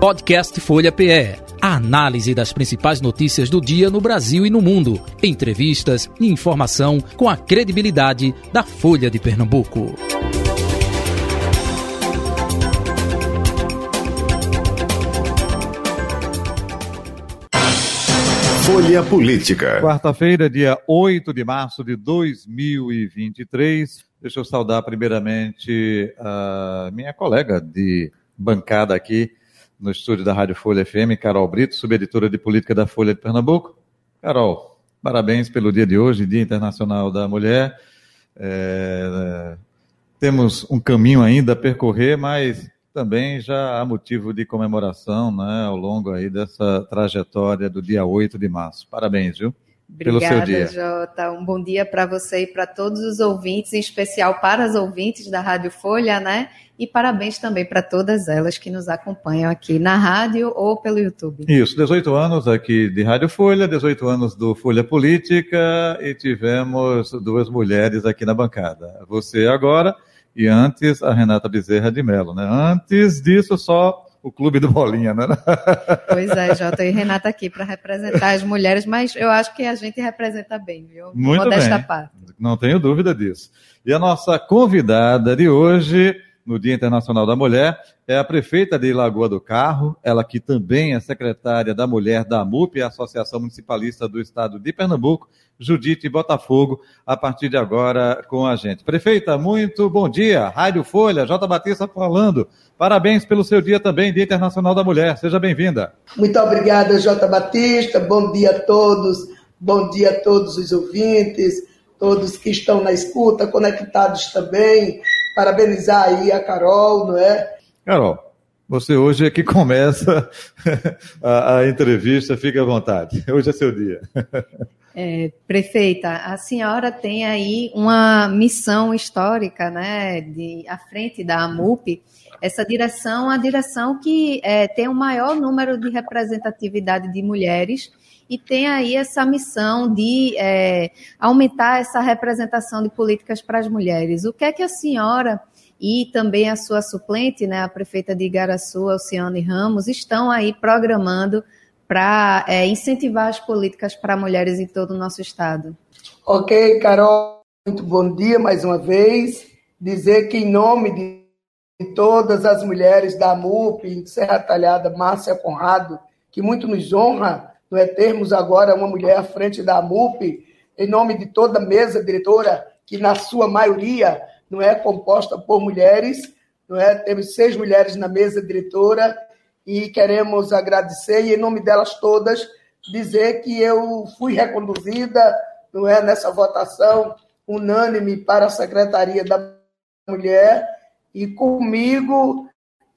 Podcast Folha PE. A análise das principais notícias do dia no Brasil e no mundo. Entrevistas e informação com a credibilidade da Folha de Pernambuco. Folha Política. Quarta-feira, dia 8 de março de 2023. Deixa eu saudar primeiramente a minha colega de bancada aqui, no estúdio da Rádio Folha FM, Carol Brito, subeditora de política da Folha de Pernambuco. Carol, parabéns pelo dia de hoje, Dia Internacional da Mulher. É, temos um caminho ainda a percorrer, mas também já há motivo de comemoração né, ao longo aí dessa trajetória do dia 8 de março. Parabéns, viu? Obrigada, pelo. Jota. Um bom dia para você e para todos os ouvintes, em especial para as ouvintes da Rádio Folha, né? E parabéns também para todas elas que nos acompanham aqui na rádio ou pelo YouTube. Isso, 18 anos aqui de Rádio Folha, 18 anos do Folha Política e tivemos duas mulheres aqui na bancada. Você agora e antes a Renata Bezerra de Mello, né? Antes disso só o clube do Bolinha, né? Pois é, Jota e Renata aqui para representar as mulheres, mas eu acho que a gente representa bem, viu? Muito Modesta bem. parte. Não tenho dúvida disso. E a nossa convidada de hoje no Dia Internacional da Mulher, é a prefeita de Lagoa do Carro, ela que também é secretária da Mulher da MUP, a Associação Municipalista do Estado de Pernambuco, Judite Botafogo, a partir de agora com a gente. Prefeita, muito bom dia. Rádio Folha, J. Batista falando. Parabéns pelo seu dia também, Dia Internacional da Mulher. Seja bem-vinda. Muito obrigada, J. Batista. Bom dia a todos. Bom dia a todos os ouvintes, todos que estão na escuta, conectados também parabenizar aí a Carol, não é? Carol, você hoje é que começa a, a entrevista, fique à vontade. Hoje é seu dia. É, prefeita, a senhora tem aí uma missão histórica, né, de, à frente da AMUP, essa direção, a direção que é, tem o maior número de representatividade de mulheres e tem aí essa missão de é, aumentar essa representação de políticas para as mulheres. O que é que a senhora e também a sua suplente, né, a prefeita de Igaraçu, Alciane Ramos, estão aí programando para é, incentivar as políticas para mulheres em todo o nosso estado? Ok, Carol, muito bom dia mais uma vez. Dizer que, em nome de todas as mulheres da MUP, Serra Talhada, Márcia Conrado, que muito nos honra não é termos agora uma mulher à frente da MUP, em nome de toda a mesa diretora, que na sua maioria não é composta por mulheres, não é? Temos seis mulheres na mesa diretora e queremos agradecer e em nome delas todas dizer que eu fui reconduzida, não é, nessa votação unânime para a Secretaria da Mulher e comigo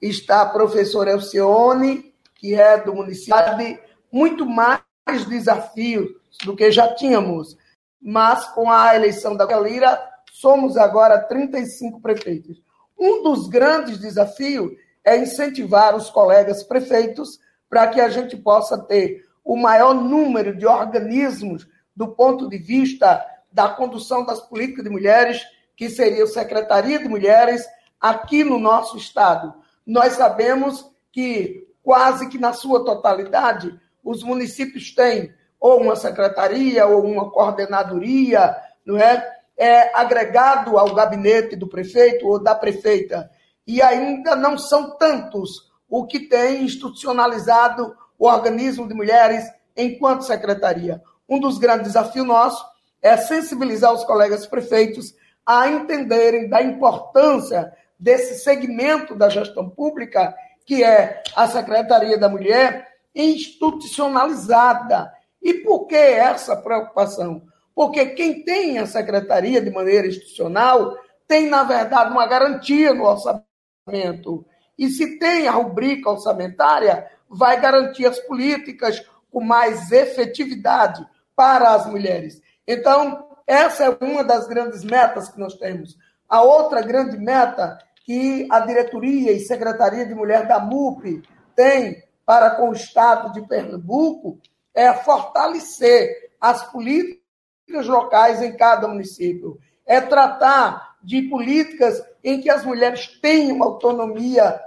está a professora Elcione, que é do município muito mais desafios do que já tínhamos. Mas com a eleição da Lira, somos agora 35 prefeitos. Um dos grandes desafios é incentivar os colegas prefeitos para que a gente possa ter o maior número de organismos do ponto de vista da condução das políticas de mulheres, que seria a Secretaria de Mulheres, aqui no nosso estado. Nós sabemos que quase que na sua totalidade os municípios têm ou uma secretaria ou uma coordenadoria, não é? É agregado ao gabinete do prefeito ou da prefeita. E ainda não são tantos o que tem institucionalizado o organismo de mulheres enquanto secretaria. Um dos grandes desafios nossos é sensibilizar os colegas prefeitos a entenderem da importância desse segmento da gestão pública, que é a Secretaria da Mulher, institucionalizada. E por que essa preocupação? Porque quem tem a secretaria de maneira institucional tem, na verdade, uma garantia no orçamento. E se tem a rubrica orçamentária, vai garantir as políticas com mais efetividade para as mulheres. Então, essa é uma das grandes metas que nós temos. A outra grande meta que a diretoria e secretaria de mulher da MUP tem para com o Estado de Pernambuco é fortalecer as políticas locais em cada município, é tratar de políticas em que as mulheres tenham autonomia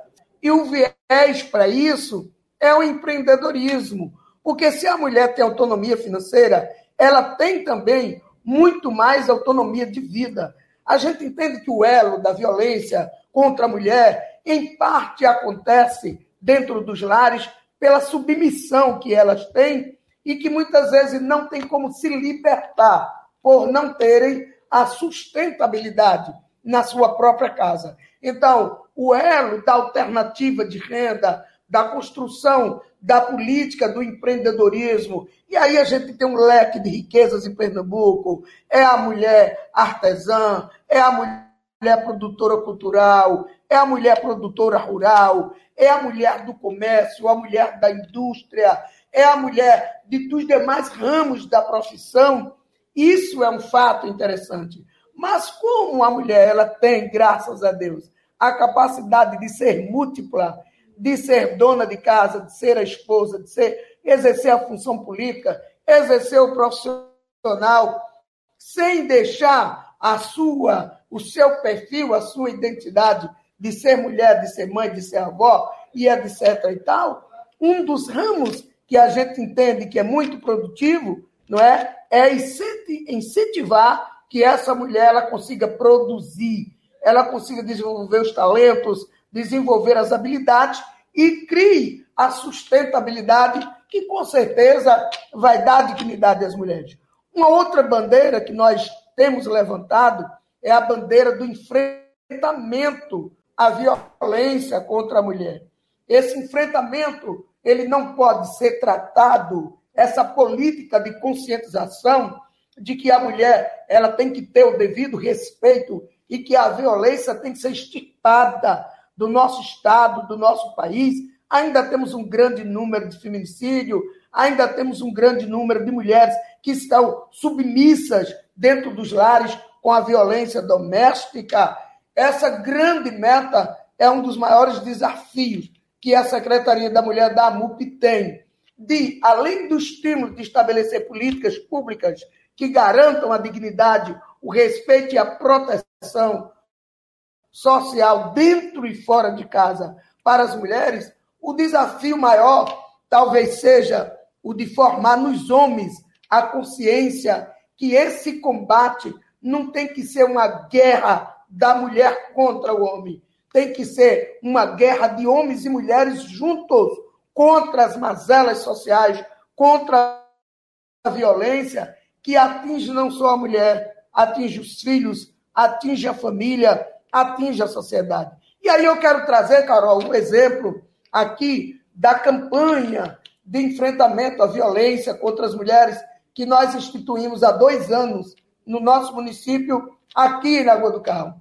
E o viés para isso é o empreendedorismo. Porque se a mulher tem autonomia financeira, ela tem também muito mais autonomia de vida. A gente entende que o elo da violência contra a mulher, em parte, acontece dentro dos lares pela submissão que elas têm e que muitas vezes não tem como se libertar por não terem a sustentabilidade na sua própria casa. Então, o elo da alternativa de renda, da construção da política do empreendedorismo. E aí a gente tem um leque de riquezas em Pernambuco. É a mulher artesã, é a mulher produtora cultural, é a mulher produtora rural, é a mulher do comércio, a mulher da indústria, é a mulher de, dos demais ramos da profissão. Isso é um fato interessante. Mas como a mulher ela tem, graças a Deus, a capacidade de ser múltipla, de ser dona de casa, de ser a esposa, de ser exercer a função política, exercer o profissional, sem deixar a sua, o seu perfil, a sua identidade de ser mulher, de ser mãe, de ser avó e etc e tal, um dos ramos que a gente entende que é muito produtivo, não é? É incentivar que essa mulher ela consiga produzir, ela consiga desenvolver os talentos, desenvolver as habilidades e crie a sustentabilidade que com certeza vai dar dignidade às mulheres. Uma outra bandeira que nós temos levantado é a bandeira do enfrentamento à violência contra a mulher. Esse enfrentamento, ele não pode ser tratado essa política de conscientização de que a mulher ela tem que ter o devido respeito e que a violência tem que ser extirpada do nosso estado, do nosso país. Ainda temos um grande número de feminicídio, ainda temos um grande número de mulheres que estão submissas dentro dos lares com a violência doméstica. Essa grande meta é um dos maiores desafios que a Secretaria da Mulher da AMUP tem, de, além do estímulo de estabelecer políticas públicas que garantam a dignidade, o respeito e a proteção social dentro e fora de casa para as mulheres, o desafio maior talvez seja o de formar nos homens a consciência que esse combate não tem que ser uma guerra da mulher contra o homem, tem que ser uma guerra de homens e mulheres juntos contra as mazelas sociais, contra a violência que atinge não só a mulher, atinge os filhos, atinge a família, atinge a sociedade. E aí eu quero trazer, Carol, um exemplo aqui da campanha de enfrentamento à violência contra as mulheres que nós instituímos há dois anos no nosso município, aqui na Rua do Carro.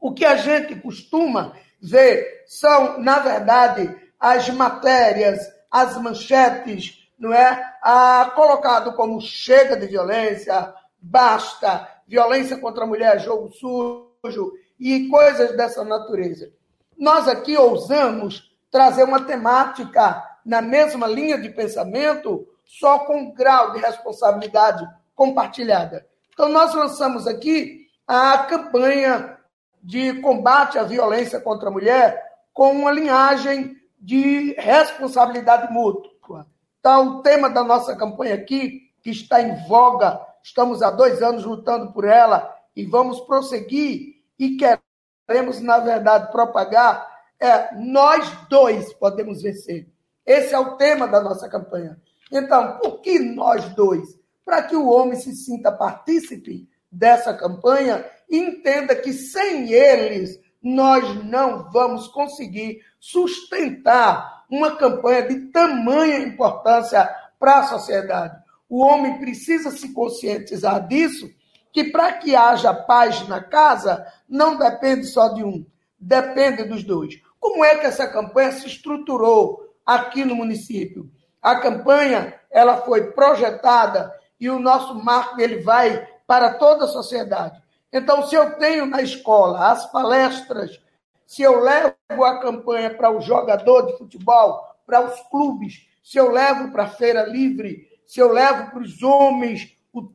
O que a gente costuma ver são, na verdade, as matérias, as manchetes não é? Ah, colocado como chega de violência, basta, violência contra a mulher, jogo sujo e coisas dessa natureza. Nós aqui ousamos trazer uma temática na mesma linha de pensamento, só com um grau de responsabilidade compartilhada. Então, nós lançamos aqui a campanha de combate à violência contra a mulher com uma linhagem de responsabilidade mútua. Então, o tema da nossa campanha aqui, que está em voga, estamos há dois anos lutando por ela e vamos prosseguir e queremos, na verdade, propagar, é nós dois podemos vencer. Esse é o tema da nossa campanha. Então, por que nós dois? Para que o homem se sinta partícipe dessa campanha e entenda que sem eles nós não vamos conseguir sustentar uma campanha de tamanha importância para a sociedade. O homem precisa se conscientizar disso, que para que haja paz na casa, não depende só de um, depende dos dois. Como é que essa campanha se estruturou aqui no município? A campanha ela foi projetada e o nosso marco ele vai para toda a sociedade. Então, se eu tenho na escola as palestras se eu levo a campanha para o jogador de futebol, para os clubes, se eu levo para a feira livre, se eu levo para os homens, o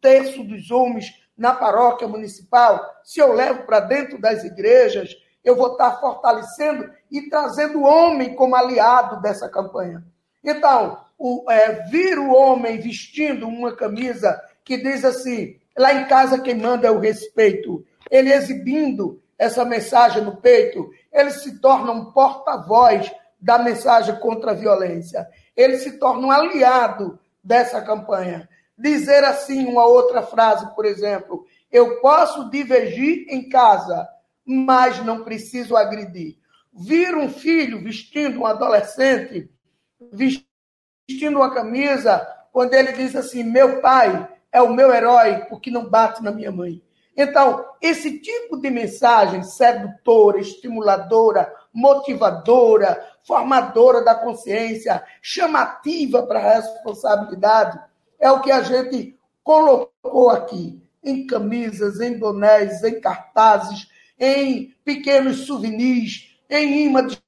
terço dos homens na paróquia municipal, se eu levo para dentro das igrejas, eu vou estar fortalecendo e trazendo o homem como aliado dessa campanha. Então, o, é, vir o homem vestindo uma camisa que diz assim: lá em casa quem manda é o respeito. Ele exibindo essa mensagem no peito, ele se torna um porta-voz da mensagem contra a violência. Ele se torna um aliado dessa campanha. Dizer assim uma outra frase, por exemplo, eu posso divergir em casa, mas não preciso agredir. Vir um filho vestindo um adolescente, vestindo uma camisa, quando ele diz assim: meu pai é o meu herói porque não bate na minha mãe. Então, esse tipo de mensagem sedutora, estimuladora, motivadora, formadora da consciência, chamativa para a responsabilidade, é o que a gente colocou aqui em camisas, em bonés, em cartazes, em pequenos souvenirs, em imã de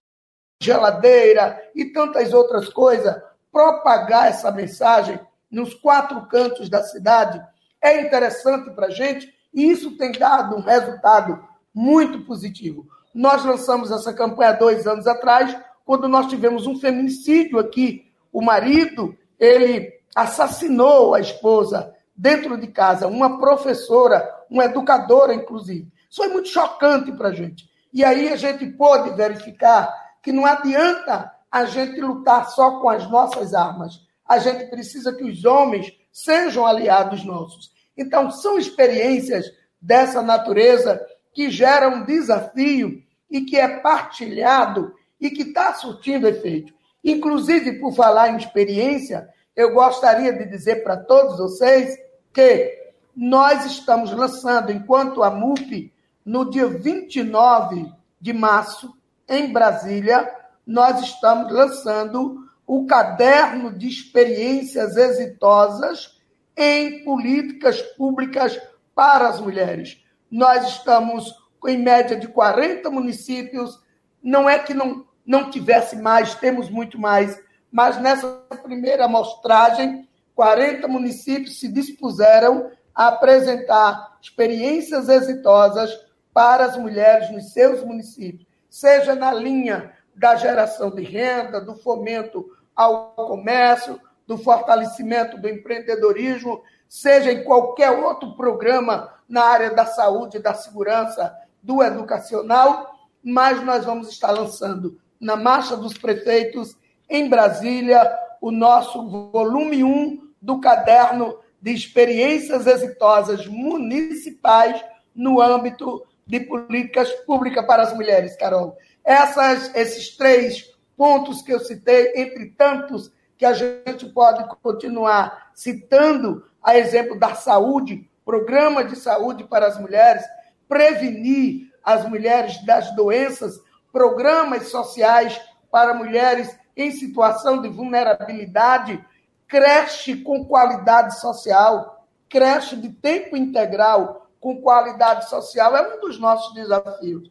geladeira e tantas outras coisas, propagar essa mensagem nos quatro cantos da cidade é interessante para a gente e isso tem dado um resultado muito positivo. Nós lançamos essa campanha dois anos atrás, quando nós tivemos um feminicídio aqui. O marido, ele assassinou a esposa dentro de casa, uma professora, uma educadora, inclusive. Isso foi muito chocante para a gente. E aí a gente pôde verificar que não adianta a gente lutar só com as nossas armas. A gente precisa que os homens sejam aliados nossos. Então, são experiências dessa natureza que geram um desafio e que é partilhado e que está surtindo efeito. Inclusive, por falar em experiência, eu gostaria de dizer para todos vocês que nós estamos lançando, enquanto a MUP, no dia 29 de março, em Brasília, nós estamos lançando o caderno de experiências exitosas em políticas públicas para as mulheres. Nós estamos em média de 40 municípios. Não é que não, não tivesse mais, temos muito mais, mas nessa primeira amostragem 40 municípios se dispuseram a apresentar experiências exitosas para as mulheres nos seus municípios, seja na linha da geração de renda, do fomento ao comércio, do fortalecimento do empreendedorismo, seja em qualquer outro programa na área da saúde, da segurança, do educacional, mas nós vamos estar lançando na Marcha dos Prefeitos em Brasília o nosso volume 1 do caderno de experiências exitosas municipais no âmbito de políticas públicas para as mulheres, Carol. Essas, esses três pontos que eu citei, entre tantos que a gente pode continuar citando, a exemplo da saúde, programa de saúde para as mulheres, prevenir as mulheres das doenças, programas sociais para mulheres em situação de vulnerabilidade, creche com qualidade social, creche de tempo integral com qualidade social é um dos nossos desafios.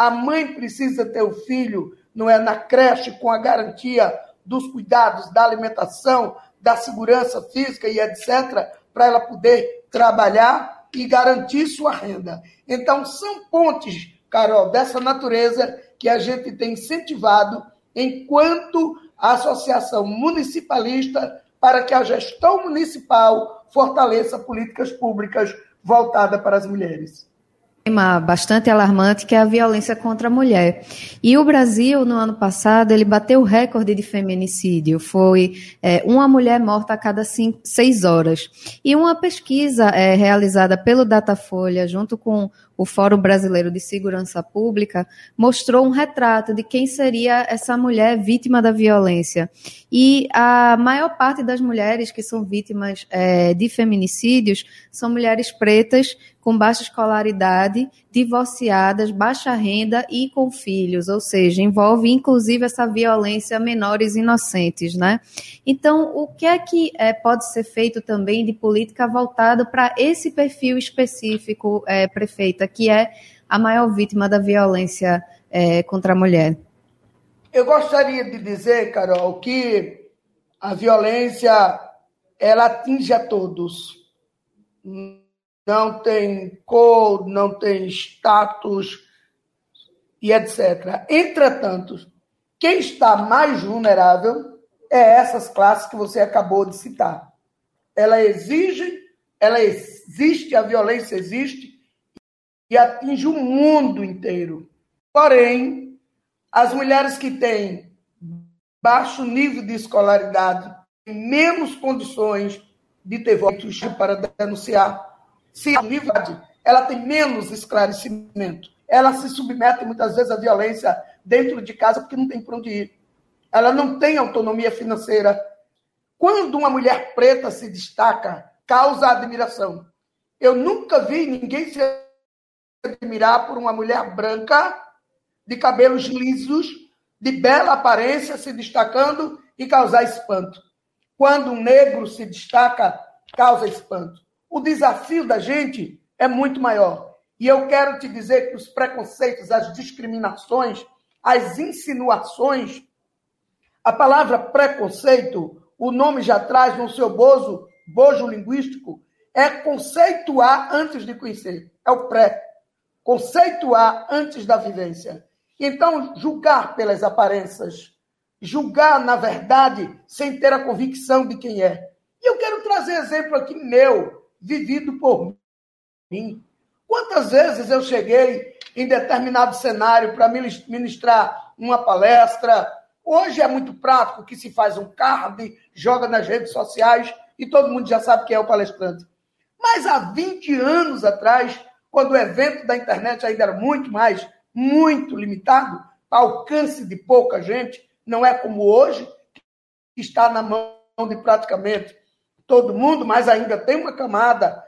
A mãe precisa ter o filho, não é na creche com a garantia dos cuidados da alimentação, da segurança física e etc, para ela poder trabalhar e garantir sua renda. Então são pontes, Carol, dessa natureza que a gente tem incentivado enquanto Associação Municipalista para que a gestão municipal fortaleça políticas públicas voltadas para as mulheres tema bastante alarmante que é a violência contra a mulher. E o Brasil, no ano passado, ele bateu o recorde de feminicídio. Foi é, uma mulher morta a cada cinco, seis horas. E uma pesquisa é, realizada pelo Datafolha, junto com o Fórum Brasileiro de Segurança Pública, mostrou um retrato de quem seria essa mulher vítima da violência. E a maior parte das mulheres que são vítimas é, de feminicídios são mulheres pretas com baixa escolaridade, divorciadas, baixa renda e com filhos, ou seja, envolve inclusive essa violência a menores inocentes, né? Então, o que é que é, pode ser feito também de política voltada para esse perfil específico, é, prefeita, que é a maior vítima da violência é, contra a mulher? Eu gostaria de dizer, Carol, que a violência ela atinge a todos. Não tem cor, não tem status, e etc. Entretanto, quem está mais vulnerável é essas classes que você acabou de citar. Ela exige, ela existe, a violência existe e atinge o mundo inteiro. Porém, as mulheres que têm baixo nível de escolaridade, menos condições de ter votos para denunciar, se a nível ela tem menos esclarecimento. Ela se submete muitas vezes à violência dentro de casa porque não tem para onde ir. Ela não tem autonomia financeira. Quando uma mulher preta se destaca, causa admiração. Eu nunca vi ninguém se admirar por uma mulher branca, de cabelos lisos, de bela aparência, se destacando e causar espanto. Quando um negro se destaca, causa espanto. O desafio da gente é muito maior. E eu quero te dizer que os preconceitos, as discriminações, as insinuações, a palavra preconceito, o nome já traz no seu bojo, bojo linguístico, é conceituar antes de conhecer. É o pré. Conceituar antes da vivência. Então, julgar pelas aparências, julgar na verdade sem ter a convicção de quem é. E eu quero trazer exemplo aqui meu, vivido por mim. Quantas vezes eu cheguei em determinado cenário para ministrar uma palestra? Hoje é muito prático que se faz um card, joga nas redes sociais e todo mundo já sabe quem é o palestrante. Mas há 20 anos atrás, quando o evento da internet ainda era muito mais, muito limitado, alcance de pouca gente, não é como hoje, que está na mão de praticamente todo mundo, mas ainda tem uma camada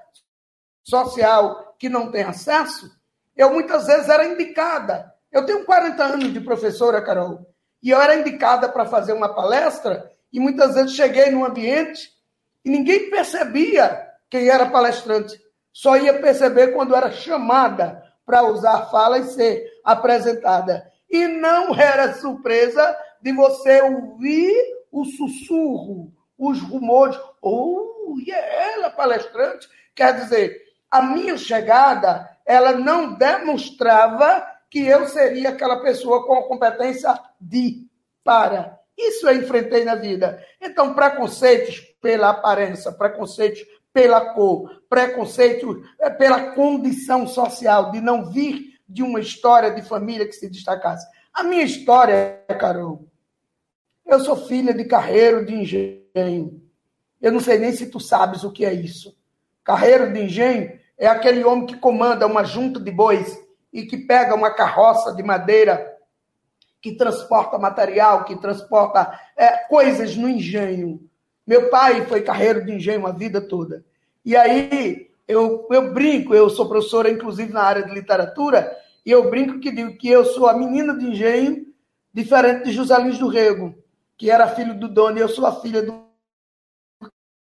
social que não tem acesso, eu muitas vezes era indicada. Eu tenho 40 anos de professora, Carol, e eu era indicada para fazer uma palestra, e muitas vezes cheguei num ambiente e ninguém percebia quem era palestrante. Só ia perceber quando era chamada para usar fala e ser apresentada. E não era surpresa de você ouvir o sussurro, os rumores. Oh, e é ela palestrante? Quer dizer, a minha chegada, ela não demonstrava que eu seria aquela pessoa com a competência de, para. Isso eu enfrentei na vida. Então, preconceitos pela aparência, preconceitos pela cor, preconceito é, pela condição social, de não vir de uma história de família que se destacasse. A minha história, Carol, eu sou filha de carreiro de engenho. Eu não sei nem se tu sabes o que é isso. Carreiro de engenho é aquele homem que comanda uma junta de bois e que pega uma carroça de madeira que transporta material, que transporta é, coisas no engenho. Meu pai foi carreiro de engenho a vida toda. E aí eu, eu brinco, eu sou professora, inclusive, na área de literatura, e eu brinco que digo que eu sou a menina de engenho, diferente de José Lins do Rego, que era filho do dono, e eu sou a filha do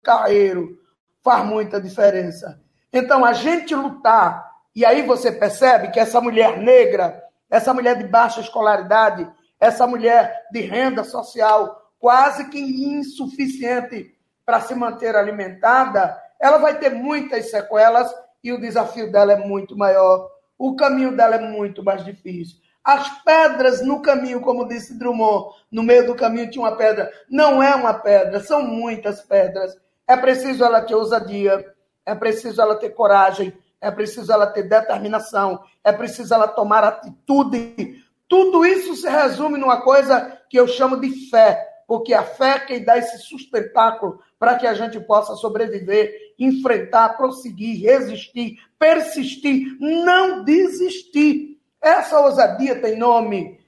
carreiro. Faz muita diferença. Então, a gente lutar, e aí você percebe que essa mulher negra, essa mulher de baixa escolaridade, essa mulher de renda social quase que insuficiente para se manter alimentada, ela vai ter muitas sequelas e o desafio dela é muito maior. O caminho dela é muito mais difícil. As pedras no caminho, como disse Drummond, no meio do caminho tinha uma pedra. Não é uma pedra, são muitas pedras. É preciso ela ter ousadia, é preciso ela ter coragem, é preciso ela ter determinação, é preciso ela tomar atitude. Tudo isso se resume numa coisa que eu chamo de fé, porque a fé é quem dá esse sustentáculo para que a gente possa sobreviver, enfrentar, prosseguir, resistir, persistir, não desistir. Essa ousadia tem nome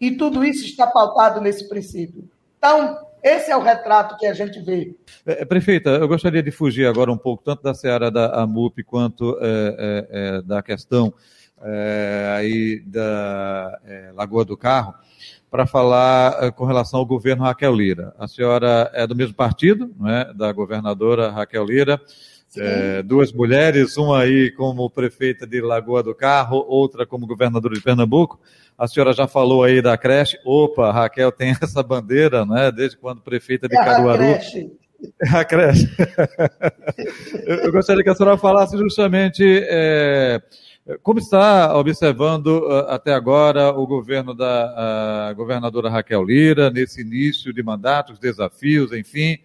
e tudo isso está pautado nesse princípio. Então, esse é o retrato que a gente vê. É, é, prefeita, eu gostaria de fugir agora um pouco, tanto da seara da AMUP quanto é, é, é, da questão é, aí da Lagoa do Carro, para falar com relação ao governo Raquel Lira. A senhora é do mesmo partido, não é? da governadora Raquel Lira. É, duas mulheres, uma aí como prefeita de Lagoa do Carro, outra como governadora de Pernambuco. A senhora já falou aí da creche. Opa, Raquel tem essa bandeira, né? Desde quando prefeita de é Caruaru. A creche. A creche. eu, eu, gostaria que a senhora falasse justamente é, Como está observando até agora o governo da governadora Raquel Lira, nesse início de mandato, os desafios, enfim,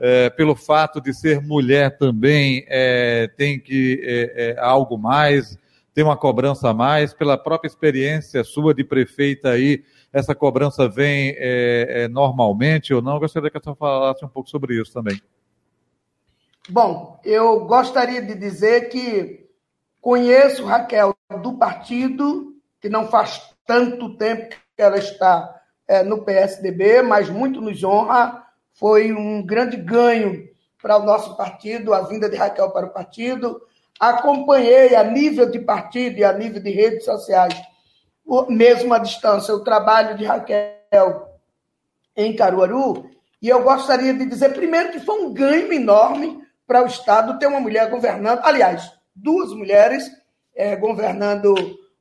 é, pelo fato de ser mulher também é, tem que é, algo mais, tem uma cobrança a mais, pela própria experiência sua de prefeita aí, essa cobrança vem normalmente ou não? Eu gostaria que a senhora falasse um pouco sobre isso também. Bom, eu gostaria de dizer que conheço Raquel do partido, que não faz tanto tempo que ela está é, no PSDB, mas muito nos honra. Foi um grande ganho para o nosso partido, a vinda de Raquel para o partido. Acompanhei a nível de partido e a nível de redes sociais, mesmo à distância, o trabalho de Raquel em Caruaru. E eu gostaria de dizer, primeiro, que foi um ganho enorme para o Estado ter uma mulher governando. Aliás, duas mulheres é, governando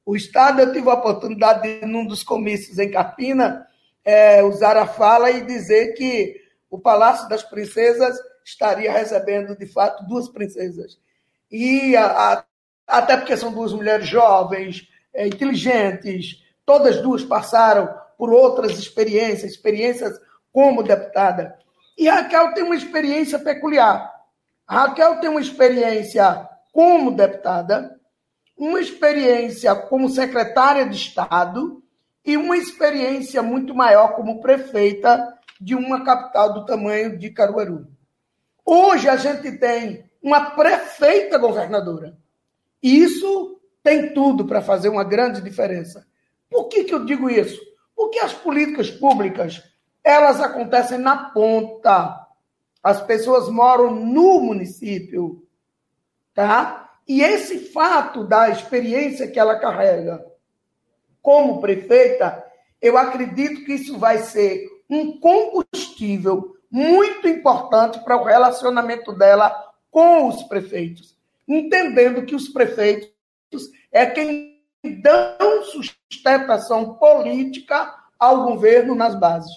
o Estado. Eu tive a oportunidade, de, num dos comícios em Capina, é, usar a fala e dizer que o Palácio das Princesas estaria recebendo, de fato, duas princesas. E a, a, até porque são duas mulheres jovens, é, inteligentes, todas duas passaram por outras experiências, experiências como deputada. E Raquel tem uma experiência peculiar. Raquel tem uma experiência como deputada, uma experiência como secretária de Estado e uma experiência muito maior como prefeita de uma capital do tamanho de Caruaru. Hoje a gente tem uma prefeita governadora. E isso tem tudo para fazer uma grande diferença. Por que, que eu digo isso? Porque as políticas públicas, elas acontecem na ponta. As pessoas moram no município tá? E esse fato da experiência que ela carrega como prefeita, eu acredito que isso vai ser um combustível muito importante para o relacionamento dela com os prefeitos, entendendo que os prefeitos é quem dão sustentação política ao governo nas bases.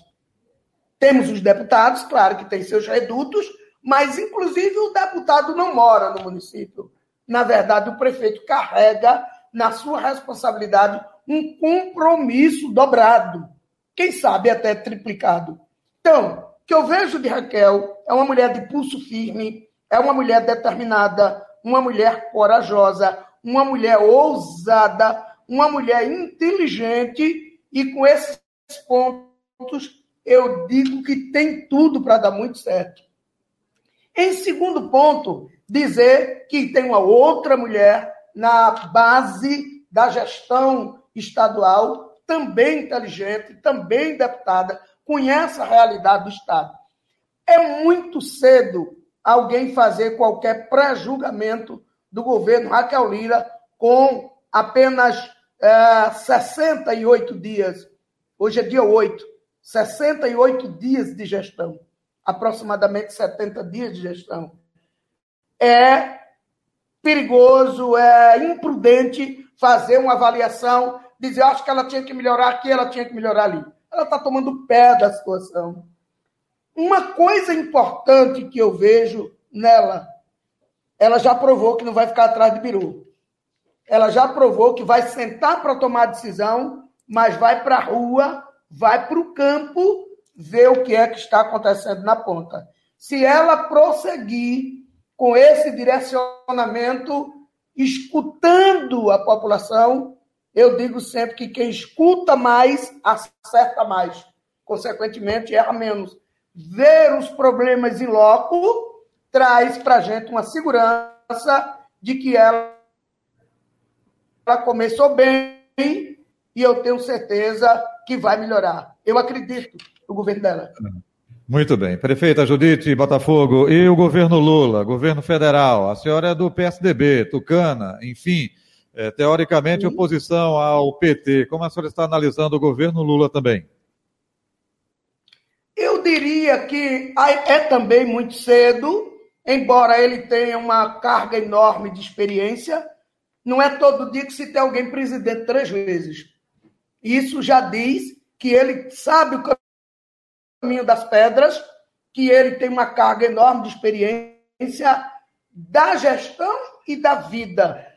Temos os deputados, claro que têm seus redutos, mas, inclusive, o deputado não mora no município. Na verdade, o prefeito carrega na sua responsabilidade um compromisso dobrado, quem sabe até triplicado. Então, o que eu vejo de Raquel é uma mulher de pulso firme, é uma mulher determinada, uma mulher corajosa, uma mulher ousada, uma mulher inteligente e com esses pontos eu digo que tem tudo para dar muito certo. Em segundo ponto, dizer que tem uma outra mulher na base da gestão estadual, também inteligente, também deputada, conhece a realidade do Estado. É muito cedo alguém fazer qualquer pré-julgamento do governo Raquel Lira com apenas é, 68 dias. Hoje é dia 8. 68 dias de gestão aproximadamente 70 dias de gestão. É perigoso, é imprudente fazer uma avaliação, dizer, acho que ela tinha que melhorar aqui, ela tinha que melhorar ali. Ela está tomando pé da situação. Uma coisa importante que eu vejo nela, ela já provou que não vai ficar atrás de biru. Ela já provou que vai sentar para tomar decisão, mas vai para a rua, vai para o campo ver o que é que está acontecendo na ponta. Se ela prosseguir com esse direcionamento, escutando a população, eu digo sempre que quem escuta mais acerta mais, consequentemente erra menos. Ver os problemas em loco traz para a gente uma segurança de que ela, ela começou bem e eu tenho certeza que vai melhorar. Eu acredito o governo dela. Muito bem. Prefeita Judite Botafogo, e o governo Lula, governo federal? A senhora é do PSDB, Tucana, enfim, é, teoricamente Sim. oposição ao PT. Como a senhora está analisando o governo Lula também? Eu diria que é também muito cedo, embora ele tenha uma carga enorme de experiência. Não é todo dia que se tem alguém presidente três vezes. Isso já diz que ele sabe o caminho das pedras, que ele tem uma carga enorme de experiência da gestão e da vida.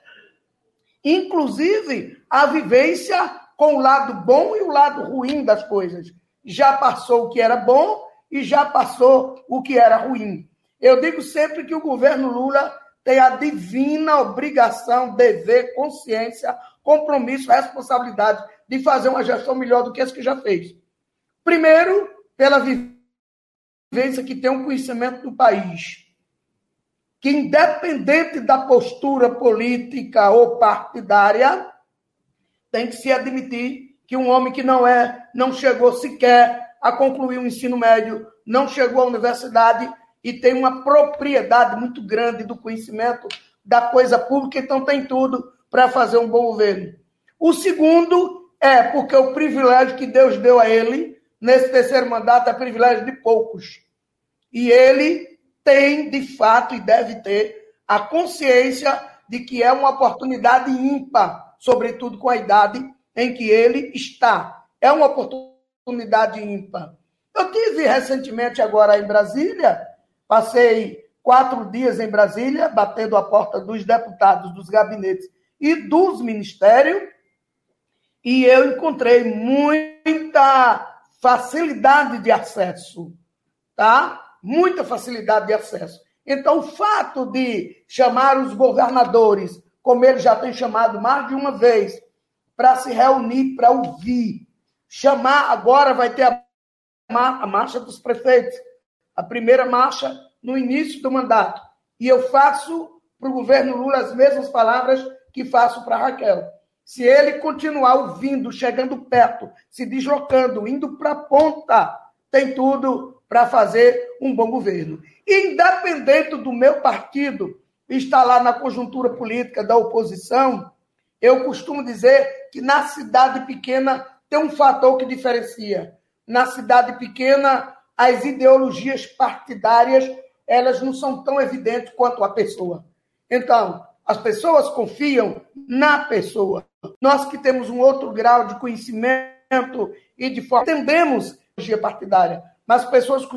inclusive a vivência com o lado bom e o lado ruim das coisas. Já passou o que era bom e já passou o que era ruim. Eu digo sempre que o governo Lula tem a divina obrigação, dever, consciência, compromisso, responsabilidade de fazer uma gestão melhor do que essa que já fez. Primeiro, pela vivência que tem um conhecimento do país, que independente da postura política ou partidária, tem que se admitir que um homem que não é, não chegou sequer a concluir o ensino médio, não chegou à universidade e tem uma propriedade muito grande do conhecimento da coisa pública, então tem tudo para fazer um bom governo. O segundo é porque o privilégio que Deus deu a ele nesse terceiro mandato é privilégio de poucos. E ele tem, de fato, e deve ter a consciência de que é uma oportunidade ímpar sobretudo com a idade em que ele está. É uma oportunidade ímpar. Eu tive recentemente agora em Brasília, passei quatro dias em Brasília, batendo a porta dos deputados, dos gabinetes e dos ministérios, e eu encontrei muita facilidade de acesso, tá? Muita facilidade de acesso. Então, o fato de chamar os governadores como ele já tem chamado mais de uma vez, para se reunir, para ouvir. Chamar, agora vai ter a, a marcha dos prefeitos, a primeira marcha no início do mandato. E eu faço para o governo Lula as mesmas palavras que faço para Raquel. Se ele continuar ouvindo, chegando perto, se deslocando, indo para a ponta, tem tudo para fazer um bom governo. Independente do meu partido, está lá na conjuntura política da oposição, eu costumo dizer que na cidade pequena tem um fator que diferencia. Na cidade pequena, as ideologias partidárias elas não são tão evidentes quanto a pessoa. Então, as pessoas confiam na pessoa. Nós que temos um outro grau de conhecimento e de forma, entendemos a partidária, mas pessoas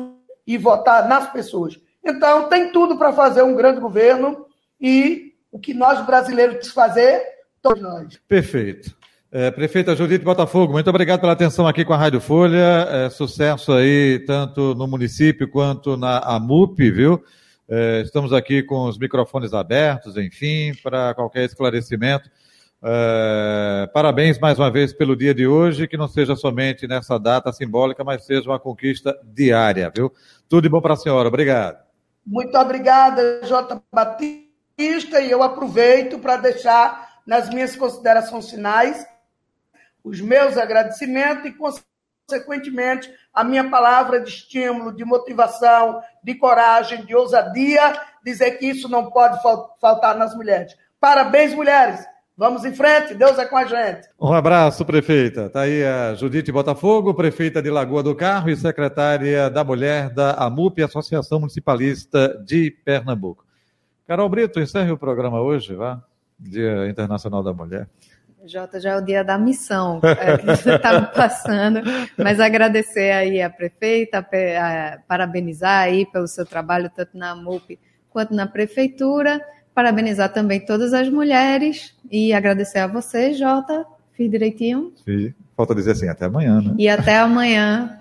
e votar nas pessoas. Então, tem tudo para fazer um grande governo e o que nós brasileiros fazer, todos nós. Perfeito. É, prefeita Judite Botafogo, muito obrigado pela atenção aqui com a Rádio Folha. É, sucesso aí, tanto no município quanto na AMUP, viu? É, estamos aqui com os microfones abertos, enfim, para qualquer esclarecimento. É, parabéns mais uma vez pelo dia de hoje, que não seja somente nessa data simbólica, mas seja uma conquista diária, viu? Tudo de bom para a senhora. Obrigado. Muito obrigada, J. Batista, e eu aproveito para deixar nas minhas considerações finais os meus agradecimentos e, consequentemente, a minha palavra de estímulo, de motivação, de coragem, de ousadia, dizer que isso não pode faltar nas mulheres. Parabéns, mulheres! Vamos em frente, Deus é com a gente. Um abraço, prefeita. Está aí a Judite Botafogo, prefeita de Lagoa do Carro e secretária da Mulher da AMUP, Associação Municipalista de Pernambuco. Carol Brito, encerre o programa hoje, vá. Dia Internacional da Mulher. Jota, já é o dia da missão é, que você está passando, mas agradecer aí a prefeita, a, parabenizar aí pelo seu trabalho, tanto na MUP quanto na prefeitura, parabenizar também todas as mulheres e agradecer a você, Jota. Fiz direitinho? Fiz. Falta dizer assim, até amanhã, né? E até amanhã.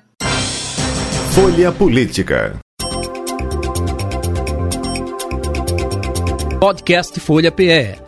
Folha Política. Podcast Folha PE.